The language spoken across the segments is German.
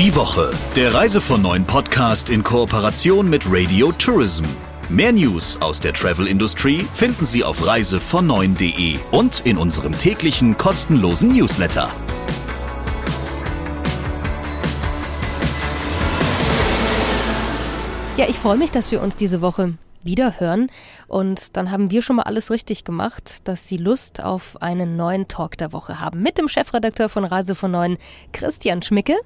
Die Woche, der Reise von neuen Podcast in Kooperation mit Radio Tourism. Mehr News aus der Travel-Industrie finden Sie auf reisevon9.de und in unserem täglichen kostenlosen Newsletter. Ja, ich freue mich, dass wir uns diese Woche wieder hören. Und dann haben wir schon mal alles richtig gemacht, dass Sie Lust auf einen neuen Talk der Woche haben. Mit dem Chefredakteur von Reise von Neuen, Christian Schmicke.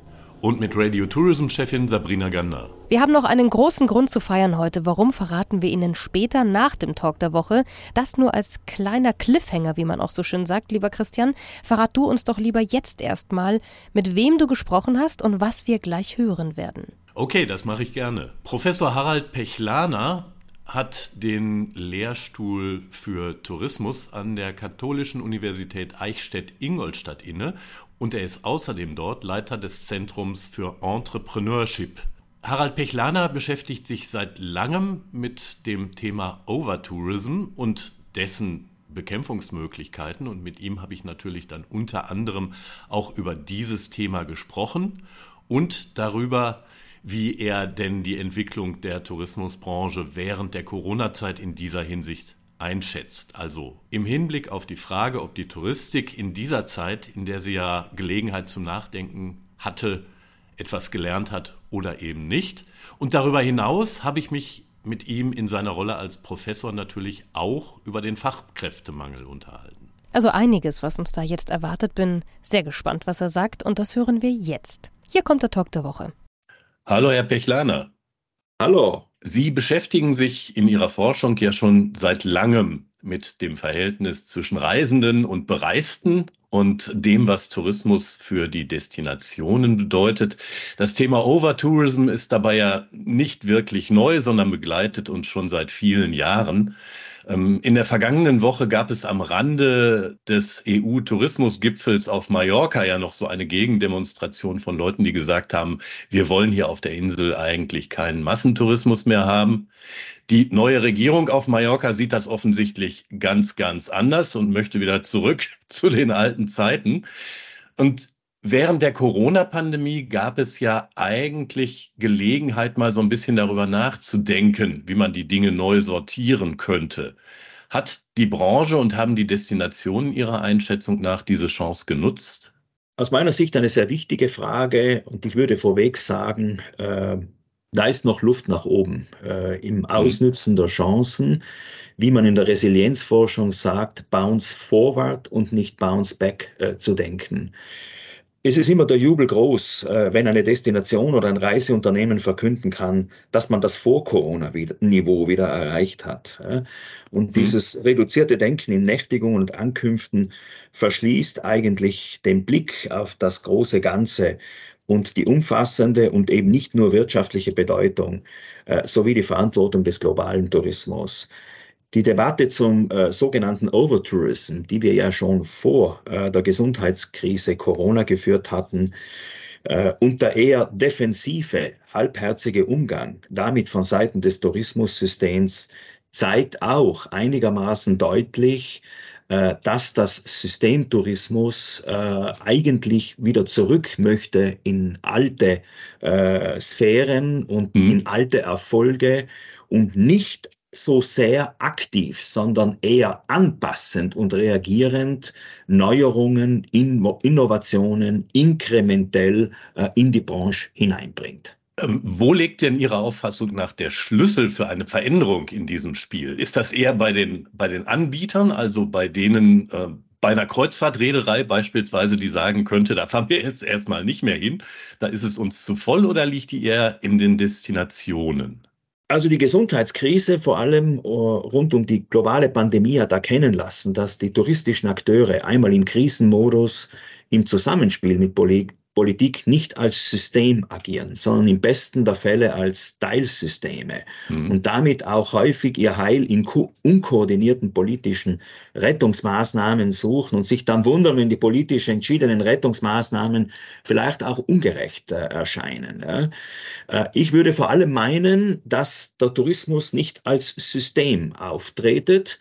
Und mit Radio Tourism Chefin Sabrina Gander. Wir haben noch einen großen Grund zu feiern heute. Warum verraten wir Ihnen später nach dem Talk der Woche? Das nur als kleiner Cliffhanger, wie man auch so schön sagt, lieber Christian. Verrat du uns doch lieber jetzt erstmal, mit wem du gesprochen hast und was wir gleich hören werden. Okay, das mache ich gerne. Professor Harald Pechlaner hat den Lehrstuhl für Tourismus an der Katholischen Universität Eichstätt-Ingolstadt inne und er ist außerdem dort Leiter des Zentrums für Entrepreneurship. Harald Pechlaner beschäftigt sich seit langem mit dem Thema Overtourism und dessen Bekämpfungsmöglichkeiten und mit ihm habe ich natürlich dann unter anderem auch über dieses Thema gesprochen und darüber, wie er denn die Entwicklung der Tourismusbranche während der Corona-Zeit in dieser Hinsicht einschätzt. Also im Hinblick auf die Frage, ob die Touristik in dieser Zeit, in der sie ja Gelegenheit zum Nachdenken hatte, etwas gelernt hat oder eben nicht. Und darüber hinaus habe ich mich mit ihm in seiner Rolle als Professor natürlich auch über den Fachkräftemangel unterhalten. Also einiges, was uns da jetzt erwartet. Bin sehr gespannt, was er sagt und das hören wir jetzt. Hier kommt der Talk der Woche. Hallo, Herr Pechlaner. Hallo. Sie beschäftigen sich in Ihrer Forschung ja schon seit langem mit dem Verhältnis zwischen Reisenden und Bereisten und dem, was Tourismus für die Destinationen bedeutet. Das Thema Overtourism ist dabei ja nicht wirklich neu, sondern begleitet uns schon seit vielen Jahren. Ähm, in der vergangenen Woche gab es am Rande des EU-Tourismusgipfels auf Mallorca ja noch so eine Gegendemonstration von Leuten, die gesagt haben, wir wollen hier auf der Insel eigentlich keinen Massentourismus mehr haben. Die neue Regierung auf Mallorca sieht das offensichtlich ganz, ganz anders und möchte wieder zurück zu den alten Zeiten. Und Während der Corona-Pandemie gab es ja eigentlich Gelegenheit, mal so ein bisschen darüber nachzudenken, wie man die Dinge neu sortieren könnte. Hat die Branche und haben die Destinationen Ihrer Einschätzung nach diese Chance genutzt? Aus meiner Sicht eine sehr wichtige Frage und ich würde vorweg sagen, äh, da ist noch Luft nach oben äh, im mhm. Ausnützen der Chancen, wie man in der Resilienzforschung sagt, bounce forward und nicht bounce back äh, zu denken. Es ist immer der Jubel groß, äh, wenn eine Destination oder ein Reiseunternehmen verkünden kann, dass man das Vor-Corona-Niveau wieder erreicht hat. Und mhm. dieses reduzierte Denken in Nächtigungen und Ankünften verschließt eigentlich den Blick auf das große Ganze und die umfassende und eben nicht nur wirtschaftliche Bedeutung äh, sowie die Verantwortung des globalen Tourismus. Die Debatte zum äh, sogenannten Overtourism, die wir ja schon vor äh, der Gesundheitskrise Corona geführt hatten, äh, und der eher defensive, halbherzige Umgang damit von Seiten des Tourismussystems zeigt auch einigermaßen deutlich, äh, dass das System Tourismus äh, eigentlich wieder zurück möchte in alte äh, Sphären und mhm. in alte Erfolge und nicht so sehr aktiv, sondern eher anpassend und reagierend Neuerungen, Innovationen inkrementell äh, in die Branche hineinbringt. Ähm, wo liegt denn Ihrer Auffassung nach der Schlüssel für eine Veränderung in diesem Spiel? Ist das eher bei den, bei den Anbietern, also bei denen äh, bei einer Kreuzfahrtreederei beispielsweise, die sagen könnte, da fahren wir jetzt erstmal nicht mehr hin, da ist es uns zu voll oder liegt die eher in den Destinationen? Also die Gesundheitskrise, vor allem uh, rund um die globale Pandemie, hat erkennen lassen, dass die touristischen Akteure einmal im Krisenmodus im Zusammenspiel mit Politik nicht als System agieren, sondern im besten der Fälle als Teilsysteme mhm. und damit auch häufig ihr Heil in unkoordinierten politischen Rettungsmaßnahmen suchen und sich dann wundern, wenn die politisch entschiedenen Rettungsmaßnahmen vielleicht auch ungerecht äh, erscheinen. Ja. Äh, ich würde vor allem meinen, dass der Tourismus nicht als System auftretet,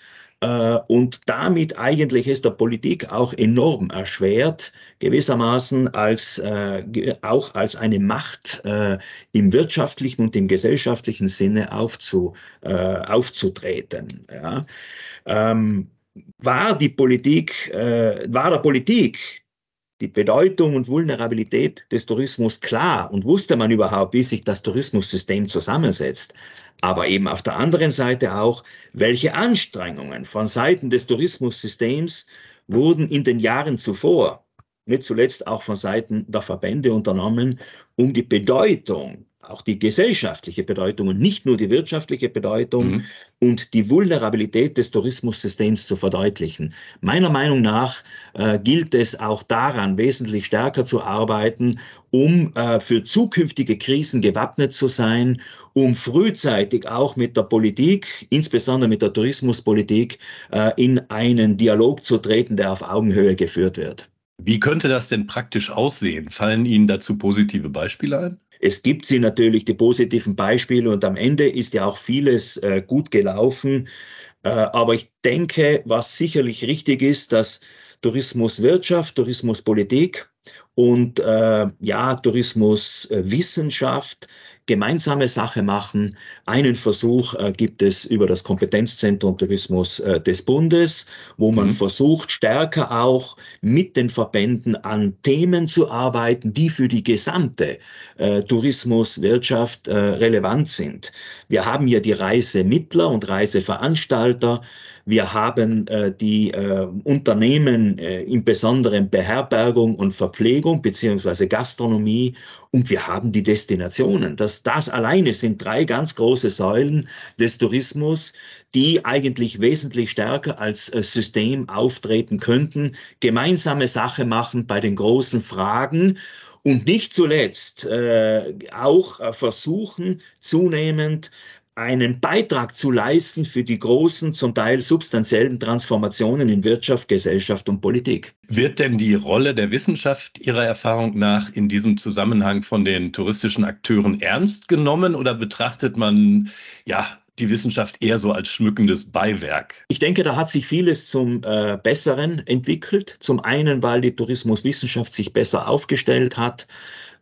und damit eigentlich es der Politik auch enorm erschwert, gewissermaßen als, äh, auch als eine Macht äh, im wirtschaftlichen und im gesellschaftlichen Sinne aufzu, äh, aufzutreten. Ja. Ähm, war die Politik, äh, war der Politik die Bedeutung und Vulnerabilität des Tourismus klar und wusste man überhaupt, wie sich das Tourismussystem zusammensetzt. Aber eben auf der anderen Seite auch, welche Anstrengungen von Seiten des Tourismussystems wurden in den Jahren zuvor, nicht zuletzt auch von Seiten der Verbände unternommen, um die Bedeutung auch die gesellschaftliche Bedeutung und nicht nur die wirtschaftliche Bedeutung mhm. und die Vulnerabilität des Tourismussystems zu verdeutlichen. Meiner Meinung nach äh, gilt es auch daran, wesentlich stärker zu arbeiten, um äh, für zukünftige Krisen gewappnet zu sein, um frühzeitig auch mit der Politik, insbesondere mit der Tourismuspolitik, äh, in einen Dialog zu treten, der auf Augenhöhe geführt wird. Wie könnte das denn praktisch aussehen? Fallen Ihnen dazu positive Beispiele ein? Es gibt sie natürlich, die positiven Beispiele, und am Ende ist ja auch vieles äh, gut gelaufen. Äh, aber ich denke, was sicherlich richtig ist, dass Tourismuswirtschaft, Tourismuspolitik und äh, ja, Tourismuswissenschaft gemeinsame Sache machen. Einen Versuch äh, gibt es über das Kompetenzzentrum Tourismus äh, des Bundes, wo man mhm. versucht, stärker auch mit den Verbänden an Themen zu arbeiten, die für die gesamte äh, Tourismuswirtschaft äh, relevant sind. Wir haben ja die Reisemittler und Reiseveranstalter, wir haben äh, die äh, Unternehmen äh, im Besonderen Beherbergung und Verpflegung beziehungsweise Gastronomie und wir haben die Destinationen. Das, das alleine sind drei ganz große Säulen des Tourismus, die eigentlich wesentlich stärker als äh, System auftreten könnten, gemeinsame Sache machen bei den großen Fragen und nicht zuletzt äh, auch äh, versuchen, zunehmend einen Beitrag zu leisten für die großen, zum Teil substanziellen Transformationen in Wirtschaft, Gesellschaft und Politik. Wird denn die Rolle der Wissenschaft Ihrer Erfahrung nach in diesem Zusammenhang von den touristischen Akteuren ernst genommen oder betrachtet man ja die Wissenschaft eher so als schmückendes Beiwerk? Ich denke, da hat sich vieles zum äh, Besseren entwickelt. Zum einen, weil die Tourismuswissenschaft sich besser aufgestellt hat.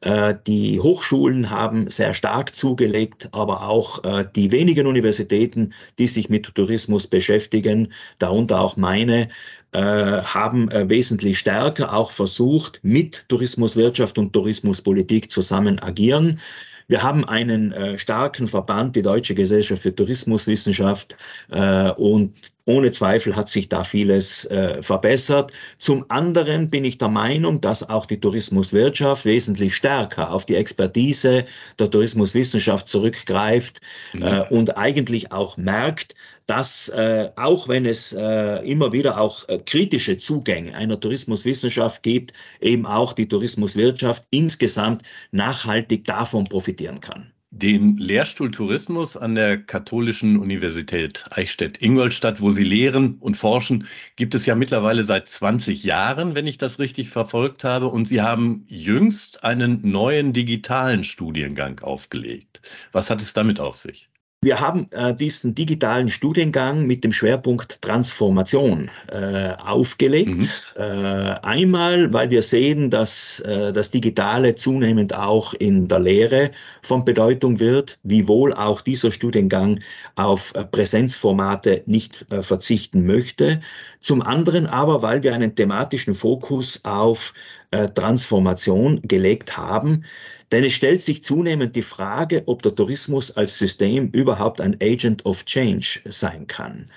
Äh, die Hochschulen haben sehr stark zugelegt, aber auch äh, die wenigen Universitäten, die sich mit Tourismus beschäftigen, darunter auch meine, äh, haben wesentlich stärker auch versucht, mit Tourismuswirtschaft und Tourismuspolitik zusammen agieren. Wir haben einen äh, starken Verband, die Deutsche Gesellschaft für Tourismuswissenschaft, äh, und ohne Zweifel hat sich da vieles äh, verbessert. Zum anderen bin ich der Meinung, dass auch die Tourismuswirtschaft wesentlich stärker auf die Expertise der Tourismuswissenschaft zurückgreift mhm. äh, und eigentlich auch merkt, dass äh, auch wenn es äh, immer wieder auch äh, kritische Zugänge einer Tourismuswissenschaft gibt, eben auch die Tourismuswirtschaft insgesamt nachhaltig davon profitieren kann. Den Lehrstuhl Tourismus an der Katholischen Universität Eichstätt-Ingolstadt, wo Sie lehren und forschen, gibt es ja mittlerweile seit 20 Jahren, wenn ich das richtig verfolgt habe. Und Sie haben jüngst einen neuen digitalen Studiengang aufgelegt. Was hat es damit auf sich? Wir haben äh, diesen digitalen Studiengang mit dem Schwerpunkt Transformation äh, aufgelegt. Mhm. Äh, einmal, weil wir sehen, dass äh, das Digitale zunehmend auch in der Lehre von Bedeutung wird, wiewohl auch dieser Studiengang auf äh, Präsenzformate nicht äh, verzichten möchte. Zum anderen aber, weil wir einen thematischen Fokus auf Transformation gelegt haben, denn es stellt sich zunehmend die Frage, ob der Tourismus als System überhaupt ein Agent of Change sein kann.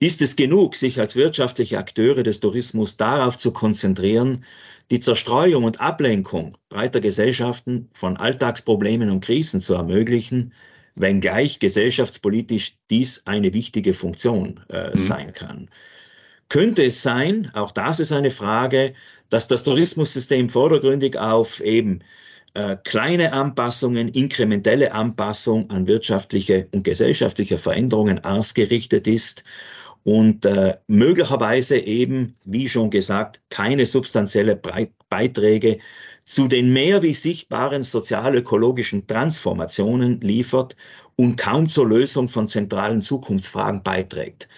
Ist es genug, sich als wirtschaftliche Akteure des Tourismus darauf zu konzentrieren, die Zerstreuung und Ablenkung breiter Gesellschaften von Alltagsproblemen und Krisen zu ermöglichen, wenngleich gesellschaftspolitisch dies eine wichtige Funktion äh, mhm. sein kann? Könnte es sein, auch das ist eine Frage, dass das Tourismussystem vordergründig auf eben äh, kleine Anpassungen, inkrementelle Anpassung an wirtschaftliche und gesellschaftliche Veränderungen ausgerichtet ist und äh, möglicherweise eben, wie schon gesagt, keine substanzielle Beiträge zu den mehr wie sichtbaren sozial-ökologischen Transformationen liefert und kaum zur Lösung von zentralen Zukunftsfragen beiträgt.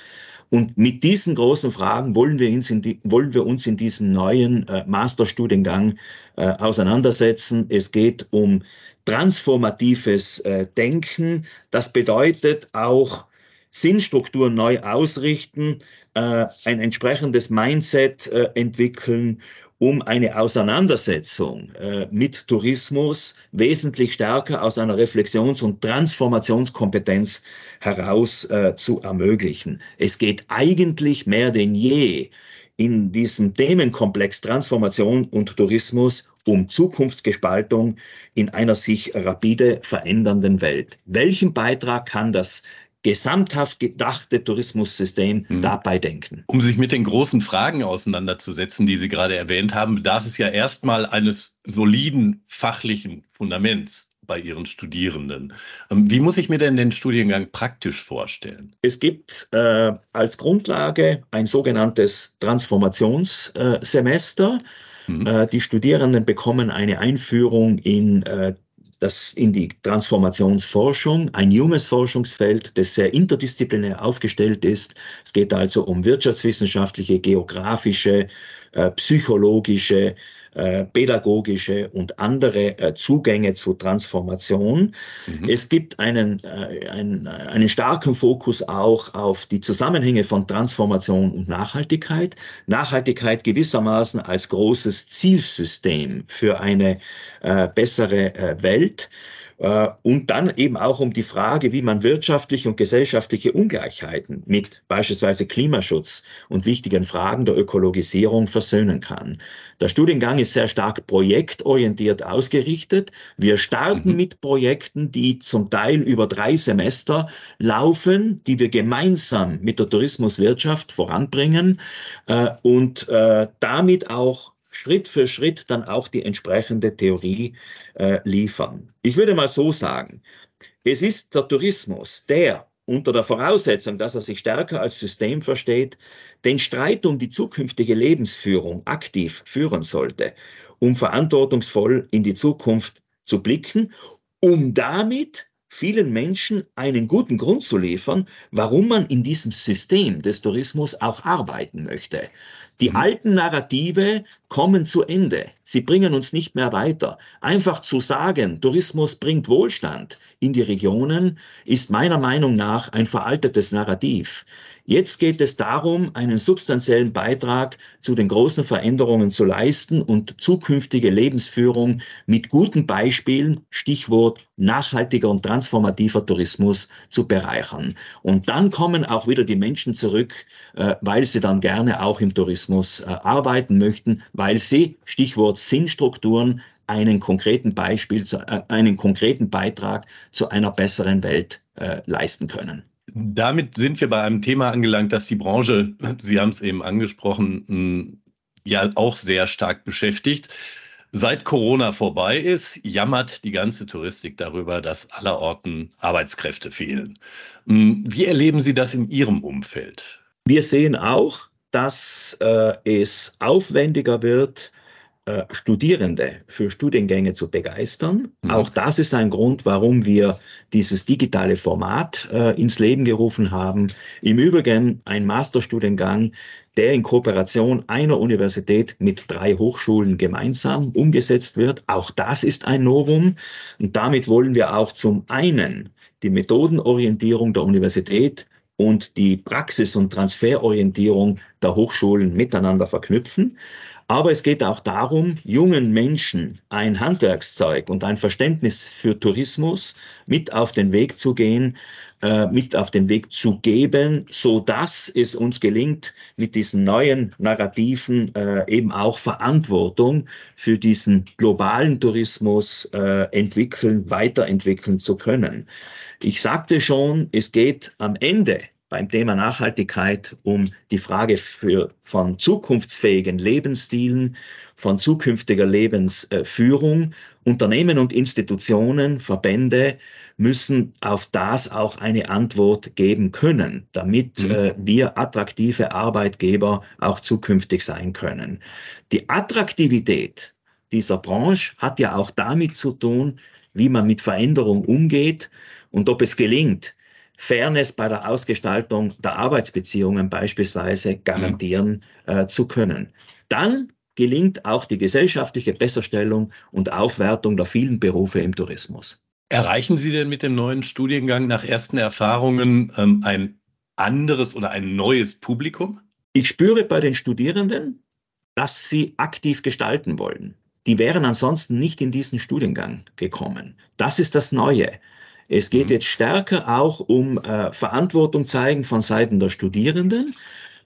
Und mit diesen großen Fragen wollen wir uns in, die, wollen wir uns in diesem neuen äh, Masterstudiengang äh, auseinandersetzen. Es geht um transformatives äh, Denken. Das bedeutet auch Sinnstrukturen neu ausrichten, äh, ein entsprechendes Mindset äh, entwickeln um eine Auseinandersetzung äh, mit Tourismus wesentlich stärker aus einer Reflexions- und Transformationskompetenz heraus äh, zu ermöglichen. Es geht eigentlich mehr denn je in diesem Themenkomplex Transformation und Tourismus um Zukunftsgestaltung in einer sich rapide verändernden Welt. Welchen Beitrag kann das gesamthaft gedachte Tourismussystem mhm. dabei denken. Um sich mit den großen Fragen auseinanderzusetzen, die Sie gerade erwähnt haben, bedarf es ja erstmal eines soliden fachlichen Fundaments bei Ihren Studierenden. Ähm, wie muss ich mir denn den Studiengang praktisch vorstellen? Es gibt äh, als Grundlage ein sogenanntes Transformationssemester. Mhm. Äh, die Studierenden bekommen eine Einführung in das in die Transformationsforschung, ein junges Forschungsfeld, das sehr interdisziplinär aufgestellt ist. Es geht also um wirtschaftswissenschaftliche, geografische, äh, psychologische, äh, pädagogische und andere äh, Zugänge zur Transformation. Mhm. Es gibt einen, äh, einen, einen starken Fokus auch auf die Zusammenhänge von Transformation und Nachhaltigkeit. Nachhaltigkeit gewissermaßen als großes Zielsystem für eine äh, bessere Welt. Äh, und dann eben auch um die Frage, wie man wirtschaftliche und gesellschaftliche Ungleichheiten mit beispielsweise Klimaschutz und wichtigen Fragen der Ökologisierung versöhnen kann. Der Studiengang ist sehr stark projektorientiert ausgerichtet. Wir starten mhm. mit Projekten, die zum Teil über drei Semester laufen, die wir gemeinsam mit der Tourismuswirtschaft voranbringen äh, und äh, damit auch Schritt für Schritt dann auch die entsprechende Theorie äh, liefern. Ich würde mal so sagen, es ist der Tourismus, der unter der Voraussetzung, dass er sich stärker als System versteht, den Streit um die zukünftige Lebensführung aktiv führen sollte, um verantwortungsvoll in die Zukunft zu blicken, um damit vielen Menschen einen guten Grund zu liefern, warum man in diesem System des Tourismus auch arbeiten möchte. Die mhm. alten Narrative kommen zu Ende. Sie bringen uns nicht mehr weiter. Einfach zu sagen, Tourismus bringt Wohlstand in die Regionen, ist meiner Meinung nach ein veraltetes Narrativ. Jetzt geht es darum, einen substanziellen Beitrag zu den großen Veränderungen zu leisten und zukünftige Lebensführung mit guten Beispielen, Stichwort nachhaltiger und transformativer Tourismus zu bereichern. Und dann kommen auch wieder die Menschen zurück, äh, weil sie dann gerne auch im Tourismus äh, arbeiten möchten, weil sie, Stichwort Sinnstrukturen, einen konkreten Beispiel, äh, einen konkreten Beitrag zu einer besseren Welt leisten können. Damit sind wir bei einem Thema angelangt, das die Branche, Sie haben es eben angesprochen, ja auch sehr stark beschäftigt. Seit Corona vorbei ist, jammert die ganze Touristik darüber, dass allerorten Arbeitskräfte fehlen. Wie erleben Sie das in Ihrem Umfeld? Wir sehen auch, dass äh, es aufwendiger wird, äh, Studierende für Studiengänge zu begeistern. Mhm. Auch das ist ein Grund, warum wir dieses digitale Format äh, ins Leben gerufen haben. Im Übrigen ein Masterstudiengang, der in Kooperation einer Universität mit drei Hochschulen gemeinsam umgesetzt wird. Auch das ist ein Novum. Und damit wollen wir auch zum einen die Methodenorientierung der Universität und die Praxis- und Transferorientierung der Hochschulen miteinander verknüpfen. Aber es geht auch darum, jungen Menschen ein Handwerkszeug und ein Verständnis für Tourismus mit auf den Weg zu gehen, äh, mit auf den Weg zu geben, so dass es uns gelingt, mit diesen neuen Narrativen äh, eben auch Verantwortung für diesen globalen Tourismus äh, entwickeln, weiterentwickeln zu können. Ich sagte schon, es geht am Ende beim Thema Nachhaltigkeit um die Frage für, von zukunftsfähigen Lebensstilen, von zukünftiger Lebensführung. Unternehmen und Institutionen, Verbände müssen auf das auch eine Antwort geben können, damit mhm. äh, wir attraktive Arbeitgeber auch zukünftig sein können. Die Attraktivität dieser Branche hat ja auch damit zu tun, wie man mit Veränderung umgeht und ob es gelingt, Fairness bei der Ausgestaltung der Arbeitsbeziehungen beispielsweise garantieren äh, zu können. Dann gelingt auch die gesellschaftliche Besserstellung und Aufwertung der vielen Berufe im Tourismus. Erreichen Sie denn mit dem neuen Studiengang nach ersten Erfahrungen ähm, ein anderes oder ein neues Publikum? Ich spüre bei den Studierenden, dass sie aktiv gestalten wollen. Die wären ansonsten nicht in diesen Studiengang gekommen. Das ist das Neue. Es geht mhm. jetzt stärker auch um äh, Verantwortung zeigen von Seiten der Studierenden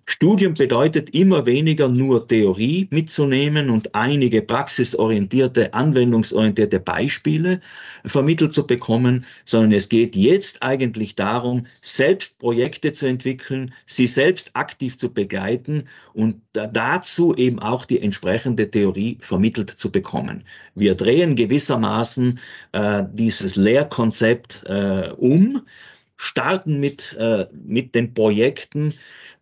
Studium bedeutet immer weniger nur Theorie mitzunehmen und einige praxisorientierte, anwendungsorientierte Beispiele vermittelt zu bekommen, sondern es geht jetzt eigentlich darum, selbst Projekte zu entwickeln, sie selbst aktiv zu begleiten und dazu eben auch die entsprechende Theorie vermittelt zu bekommen. Wir drehen gewissermaßen äh, dieses Lehrkonzept äh, um, starten mit, äh, mit den Projekten,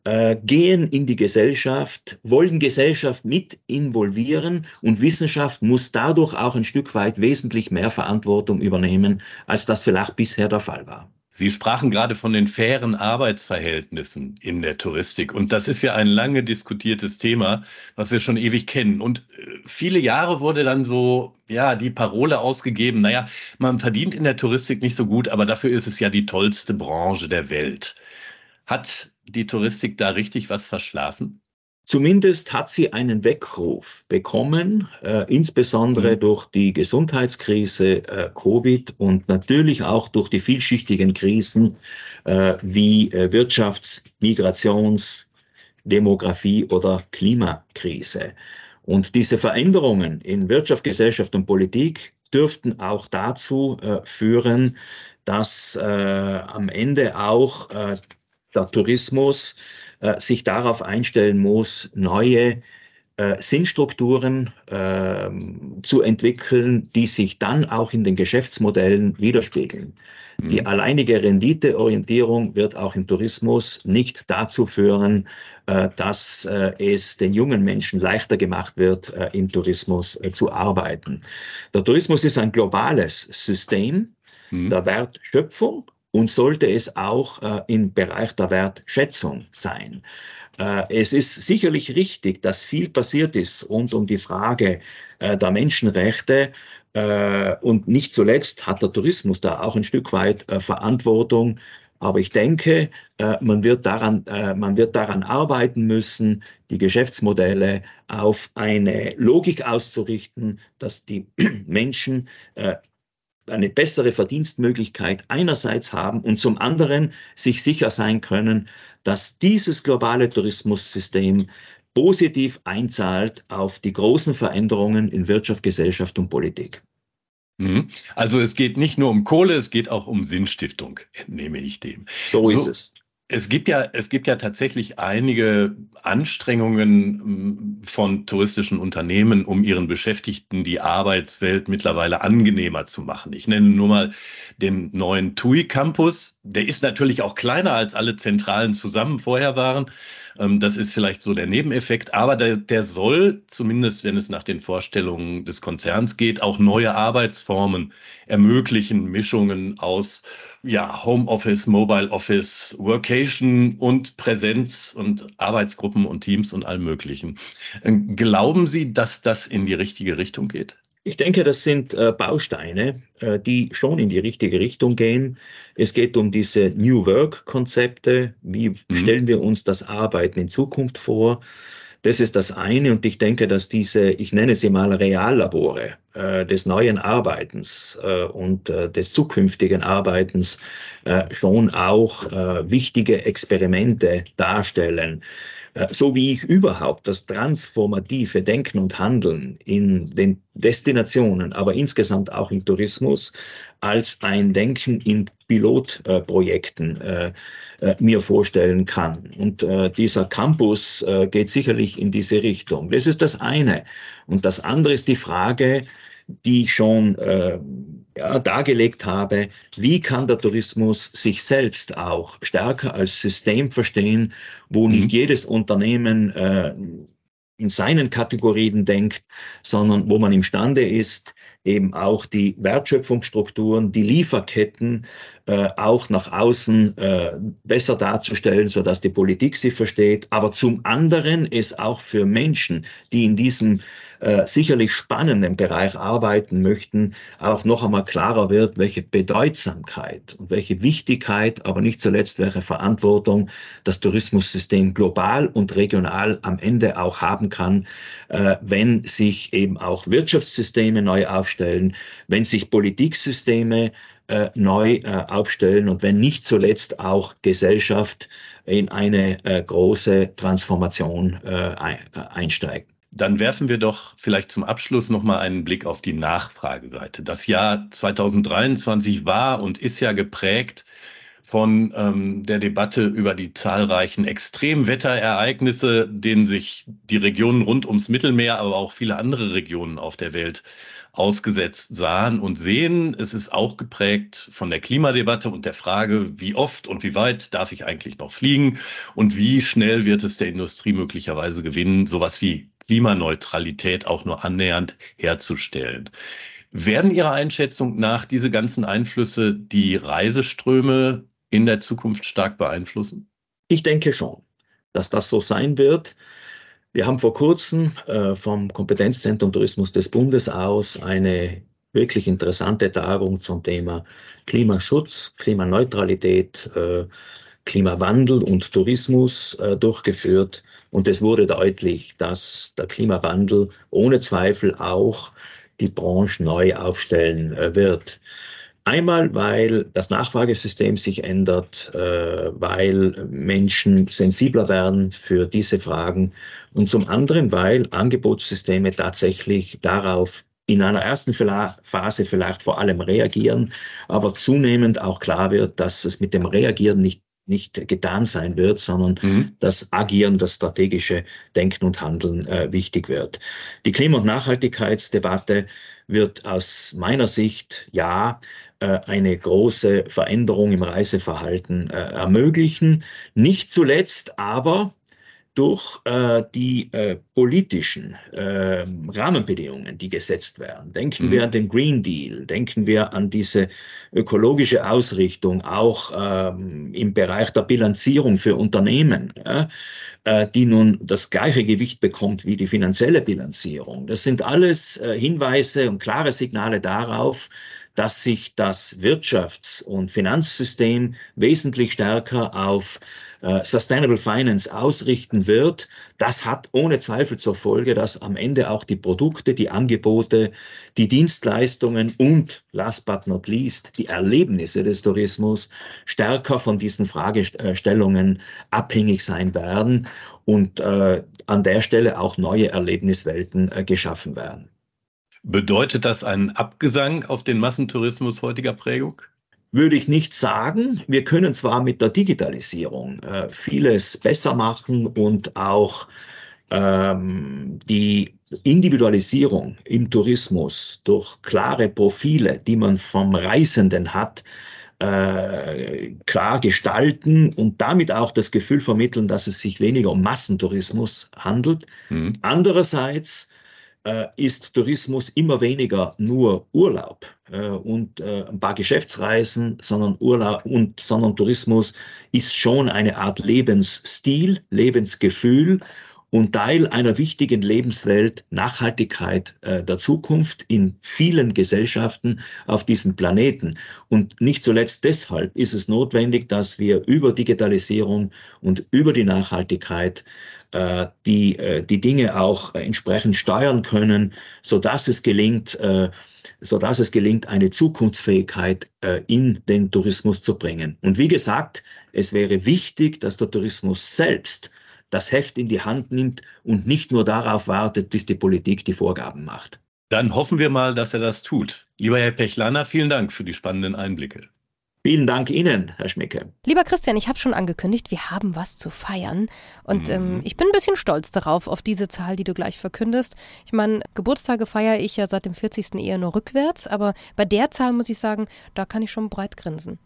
äh, gehen in die Gesellschaft, wollen Gesellschaft mit involvieren und Wissenschaft muss dadurch auch ein Stück weit wesentlich mehr Verantwortung übernehmen, als das vielleicht bisher der Fall war. Sie sprachen gerade von den fairen Arbeitsverhältnissen in der Touristik. Und das ist ja ein lange diskutiertes Thema, was wir schon ewig kennen. Und äh, viele Jahre wurde dann so, ja, die Parole ausgegeben, naja, man verdient in der Touristik nicht so gut, aber dafür ist es ja die tollste Branche der Welt. Hat die Touristik da richtig was verschlafen? Zumindest hat sie einen Weckruf bekommen, äh, insbesondere mhm. durch die Gesundheitskrise äh, Covid und natürlich auch durch die vielschichtigen Krisen äh, wie äh, Wirtschafts-, Migrations-, Demografie- oder Klimakrise. Und diese Veränderungen in Wirtschaft, Gesellschaft und Politik dürften auch dazu äh, führen, dass äh, am Ende auch der Tourismus äh, sich darauf einstellen muss, neue äh, Sinnstrukturen äh, zu entwickeln, die sich dann auch in den Geschäftsmodellen widerspiegeln. Mhm. Die alleinige Renditeorientierung wird auch im Tourismus nicht dazu führen, äh, dass äh, es den jungen Menschen leichter gemacht wird, äh, im Tourismus zu arbeiten. Der Tourismus ist ein globales System mhm. der Wertschöpfung und sollte es auch äh, im Bereich der Wertschätzung sein. Äh, es ist sicherlich richtig, dass viel passiert ist rund um die Frage äh, der Menschenrechte. Äh, und nicht zuletzt hat der Tourismus da auch ein Stück weit äh, Verantwortung. Aber ich denke, äh, man wird, daran, man wird daran arbeiten müssen, die Geschäftsmodelle auf eine Logik auszurichten, dass die Menschen eine bessere Verdienstmöglichkeit einerseits haben und zum anderen sich sicher sein können, dass dieses globale Tourismussystem positiv einzahlt auf die großen Veränderungen in Wirtschaft, Gesellschaft und Politik. Mhm. Also es geht nicht nur um Kohle, es geht auch um Sinnstiftung, entnehme ich dem. So, so ist es. Es gibt ja, es gibt ja tatsächlich einige Anstrengungen hm, von touristischen Unternehmen, um ihren Beschäftigten die Arbeitswelt mittlerweile angenehmer zu machen. Ich nenne nur mal den neuen TUI Campus. Der ist natürlich auch kleiner als alle Zentralen zusammen vorher waren. Ähm, das ist vielleicht so der Nebeneffekt, aber der, der soll, zumindest wenn es nach den Vorstellungen des Konzerns geht, auch neue Arbeitsformen ermöglichen, Mischungen aus ja, Homeoffice, Mobile Office, Workation und Präsenz und Arbeitsgruppen und Teams und allem Möglichen. Äh, glauben Sie, dass das in die richtige Richtung geht? Ich denke, das sind äh, Bausteine, äh, die schon in die richtige Richtung gehen. Es geht um diese New Work-Konzepte. Wie mhm. stellen wir uns das Arbeiten in Zukunft vor? Das ist das eine. Und ich denke, dass diese, ich nenne sie mal Reallabore äh, des neuen Arbeitens äh, und äh, des zukünftigen Arbeitens äh, schon auch wichtige Experimente darstellen. Äh, so wie ich überhaupt das transformative Denken und Handeln in den Destinationen, aber insgesamt auch im Tourismus als ein Denken in Pilotprojekten äh, äh, mir vorstellen kann. Und dieser Campus geht sicherlich in diese Richtung. Das ist das eine. Und das andere ist die Frage, die ich schon äh, ja, dargelegt habe, wie kann der Tourismus sich selbst auch stärker als System verstehen, wo mhm. nicht jedes Unternehmen äh, in seinen Kategorien denkt, sondern wo man imstande ist, eben auch die Wertschöpfungsstrukturen, die Lieferketten äh, auch nach außen äh, besser darzustellen, so dass die Politik sie versteht. Aber zum anderen ist auch für Menschen, die in diesem äh, sicherlich spannenden Bereich arbeiten möchten, auch noch einmal klarer wird, welche Bedeutsamkeit und welche Wichtigkeit, aber nicht zuletzt welche Verantwortung das Tourismussystem global und regional am Ende auch haben kann, äh, wenn sich eben auch Wirtschaftssysteme neu aufstellen, wenn sich Politiksysteme äh, neu äh, aufstellen und wenn nicht zuletzt auch Gesellschaft in eine äh, große Transformation äh, einsteigt. Dann werfen wir doch vielleicht zum Abschluss nochmal einen Blick auf die Nachfrageseite. Das Jahr 2023 war und ist ja geprägt von ähm, der Debatte über die zahlreichen Extremwetterereignisse, denen sich die Regionen rund ums Mittelmeer, aber auch viele andere Regionen auf der Welt ausgesetzt sahen und sehen. Es ist auch geprägt von der Klimadebatte und der Frage, wie oft und wie weit darf ich eigentlich noch fliegen und wie schnell wird es der Industrie möglicherweise gewinnen, sowas wie Klimaneutralität auch nur annähernd herzustellen. Werden Ihrer Einschätzung nach diese ganzen Einflüsse die Reiseströme in der Zukunft stark beeinflussen? Ich denke schon, dass das so sein wird. Wir haben vor kurzem äh, vom Kompetenzzentrum Tourismus des Bundes aus eine wirklich interessante Tagung zum Thema Klimaschutz, Klimaneutralität, äh, Klimawandel und Tourismus äh, durchgeführt. Und es wurde deutlich, dass der Klimawandel ohne Zweifel auch die Branche neu aufstellen wird. Einmal, weil das Nachfragesystem sich ändert, äh, weil Menschen sensibler werden für diese Fragen und zum anderen, weil Angebotssysteme tatsächlich darauf in einer ersten Phase vielleicht vor allem reagieren, aber zunehmend auch klar wird, dass es mit dem Reagieren nicht nicht getan sein wird, sondern mhm. das Agieren, das strategische Denken und Handeln äh, wichtig wird. Die Klima- und Nachhaltigkeitsdebatte wird aus meiner Sicht ja eine große Veränderung im Reiseverhalten äh, ermöglichen. Nicht zuletzt aber durch äh, die äh, politischen äh, Rahmenbedingungen, die gesetzt werden. Denken mhm. wir an den Green Deal, denken wir an diese ökologische Ausrichtung, auch ähm, im Bereich der Bilanzierung für Unternehmen, äh, die nun das gleiche Gewicht bekommt wie die finanzielle Bilanzierung. Das sind alles äh, Hinweise und klare Signale darauf, dass sich das Wirtschafts- und Finanzsystem wesentlich stärker auf äh, Sustainable Finance ausrichten wird. Das hat ohne Zweifel zur Folge, dass am Ende auch die Produkte, die Angebote, die Dienstleistungen und last but not least die Erlebnisse des Tourismus stärker von diesen Fragestellungen abhängig sein werden und äh, an der Stelle auch neue Erlebniswelten äh, geschaffen werden. Bedeutet das einen Abgesang auf den Massentourismus heutiger Prägung? Würde ich nicht sagen. Wir können zwar mit der Digitalisierung äh, vieles besser machen und auch ähm, die Individualisierung im Tourismus durch klare Profile, die man vom Reisenden hat, äh, klar gestalten und damit auch das Gefühl vermitteln, dass es sich weniger um Massentourismus handelt. Mhm. Andererseits ist Tourismus immer weniger nur Urlaub äh, und äh, ein paar Geschäftsreisen, sondern Urlaub und sondern Tourismus ist schon eine Art Lebensstil, Lebensgefühl und Teil einer wichtigen Lebenswelt, Nachhaltigkeit äh, der Zukunft in vielen Gesellschaften auf diesem Planeten. Und nicht zuletzt deshalb ist es notwendig, dass wir über Digitalisierung und über die Nachhaltigkeit äh, die, äh, die Dinge auch entsprechend steuern können, so dass es gelingt, äh, so dass es gelingt, eine Zukunftsfähigkeit äh, in den Tourismus zu bringen. Und wie gesagt, es wäre wichtig, dass der Tourismus selbst das Heft in die Hand nimmt und nicht nur darauf wartet, bis die Politik die Vorgaben macht. Dann hoffen wir mal, dass er das tut. Lieber Herr Pechlaner, vielen Dank für die spannenden Einblicke. Vielen Dank Ihnen, Herr Schmicke. Lieber Christian, ich habe schon angekündigt, wir haben was zu feiern. Und mhm. ähm, ich bin ein bisschen stolz darauf, auf diese Zahl, die du gleich verkündest. Ich meine, Geburtstage feiere ich ja seit dem 40. eher nur rückwärts, aber bei der Zahl muss ich sagen, da kann ich schon breit grinsen.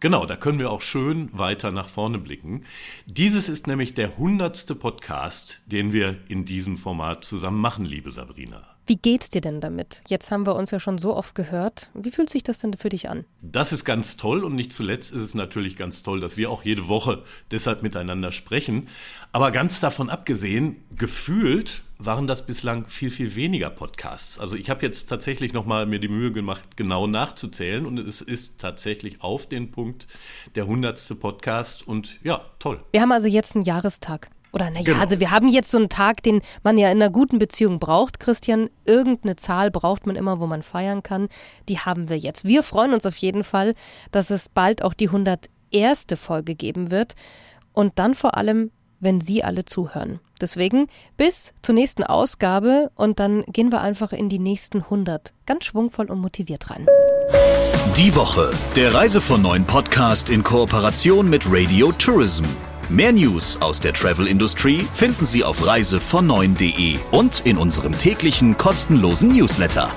Genau, da können wir auch schön weiter nach vorne blicken. Dieses ist nämlich der hundertste Podcast, den wir in diesem Format zusammen machen, liebe Sabrina. Wie geht's dir denn damit? Jetzt haben wir uns ja schon so oft gehört. Wie fühlt sich das denn für dich an? Das ist ganz toll und nicht zuletzt ist es natürlich ganz toll, dass wir auch jede Woche deshalb miteinander sprechen. Aber ganz davon abgesehen, gefühlt waren das bislang viel, viel weniger Podcasts. Also ich habe jetzt tatsächlich nochmal mir die Mühe gemacht, genau nachzuzählen und es ist tatsächlich auf den Punkt der hundertste Podcast und ja, toll. Wir haben also jetzt einen Jahrestag. Oder naja, genau. also wir haben jetzt so einen Tag, den man ja in einer guten Beziehung braucht, Christian. Irgendeine Zahl braucht man immer, wo man feiern kann. Die haben wir jetzt. Wir freuen uns auf jeden Fall, dass es bald auch die 101. Folge geben wird. Und dann vor allem, wenn Sie alle zuhören. Deswegen bis zur nächsten Ausgabe und dann gehen wir einfach in die nächsten 100. Ganz schwungvoll und motiviert rein. Die Woche, der Reise von neuen Podcast in Kooperation mit Radio Tourism. Mehr News aus der Travel Industry finden Sie auf reisevon9.de und in unserem täglichen kostenlosen Newsletter.